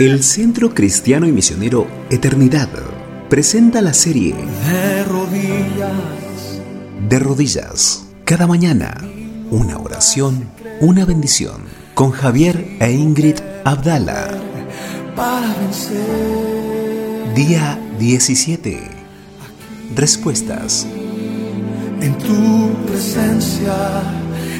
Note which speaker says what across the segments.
Speaker 1: El Centro Cristiano y Misionero Eternidad presenta la serie
Speaker 2: De rodillas,
Speaker 1: De Rodillas. Cada mañana, una oración, una bendición. Con Javier e Ingrid Abdala.
Speaker 2: para vencer.
Speaker 1: Día 17. Respuestas.
Speaker 2: En tu presencia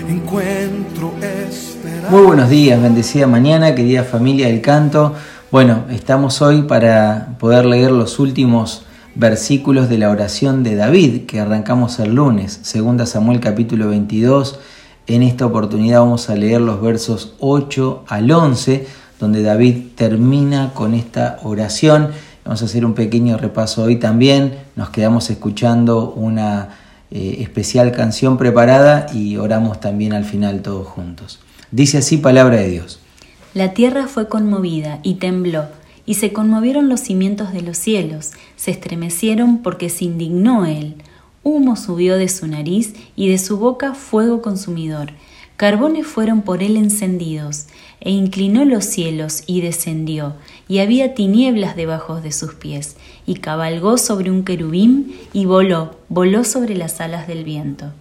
Speaker 2: encuentro esperanza.
Speaker 3: Muy buenos días, bendecida mañana, querida familia del canto. Bueno, estamos hoy para poder leer los últimos versículos de la oración de David que arrancamos el lunes, 2 Samuel capítulo 22. En esta oportunidad vamos a leer los versos 8 al 11, donde David termina con esta oración. Vamos a hacer un pequeño repaso hoy también. Nos quedamos escuchando una eh, especial canción preparada y oramos también al final todos juntos. Dice así palabra de Dios.
Speaker 4: La tierra fue conmovida y tembló, y se conmovieron los cimientos de los cielos, se estremecieron porque se indignó él. Humo subió de su nariz y de su boca fuego consumidor. Carbones fueron por él encendidos, e inclinó los cielos y descendió, y había tinieblas debajo de sus pies, y cabalgó sobre un querubín y voló, voló sobre las alas del viento.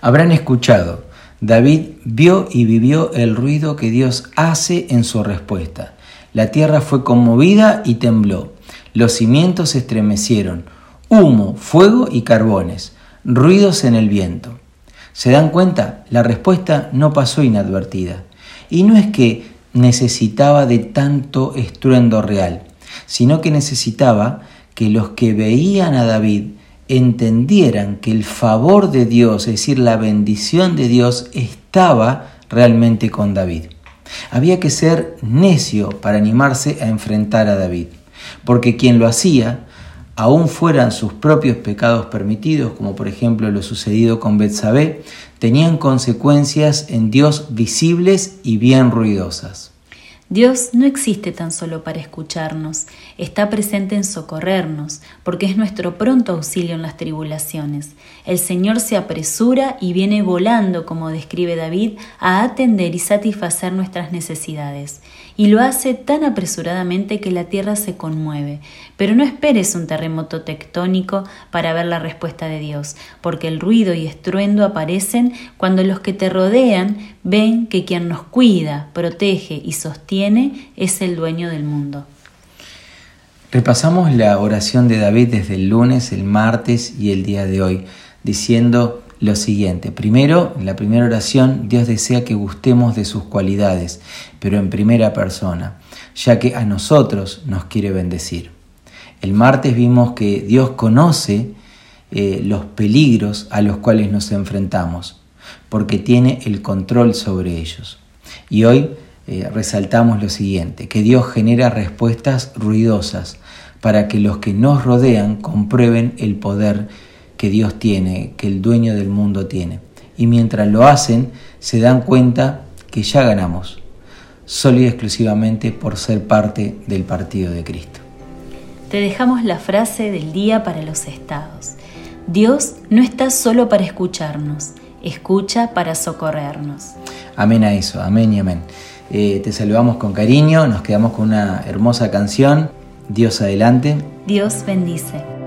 Speaker 3: Habrán escuchado, David vio y vivió el ruido que Dios hace en su respuesta. La tierra fue conmovida y tembló, los cimientos se estremecieron, humo, fuego y carbones, ruidos en el viento. ¿Se dan cuenta? La respuesta no pasó inadvertida. Y no es que necesitaba de tanto estruendo real, sino que necesitaba que los que veían a David entendieran que el favor de Dios, es decir, la bendición de Dios, estaba realmente con David. Había que ser necio para animarse a enfrentar a David, porque quien lo hacía, aun fueran sus propios pecados permitidos, como por ejemplo lo sucedido con Betsabé, tenían consecuencias en Dios visibles y bien ruidosas.
Speaker 4: Dios no existe tan solo para escucharnos, está presente en socorrernos, porque es nuestro pronto auxilio en las tribulaciones. El Señor se apresura y viene volando, como describe David, a atender y satisfacer nuestras necesidades. Y lo hace tan apresuradamente que la tierra se conmueve. Pero no esperes un terremoto tectónico para ver la respuesta de Dios, porque el ruido y estruendo aparecen cuando los que te rodean ven que quien nos cuida, protege y sostiene es el dueño del mundo.
Speaker 3: Repasamos la oración de David desde el lunes, el martes y el día de hoy, diciendo lo siguiente. Primero, en la primera oración, Dios desea que gustemos de sus cualidades, pero en primera persona, ya que a nosotros nos quiere bendecir. El martes vimos que Dios conoce eh, los peligros a los cuales nos enfrentamos, porque tiene el control sobre ellos. Y hoy eh, resaltamos lo siguiente, que Dios genera respuestas ruidosas para que los que nos rodean comprueben el poder que Dios tiene, que el dueño del mundo tiene. Y mientras lo hacen, se dan cuenta que ya ganamos, solo y exclusivamente por ser parte del partido de Cristo.
Speaker 4: Te dejamos la frase del día para los estados. Dios no está solo para escucharnos, escucha para socorrernos.
Speaker 3: Amén a eso, amén y amén. Eh, te saludamos con cariño, nos quedamos con una hermosa canción. Dios adelante.
Speaker 4: Dios bendice.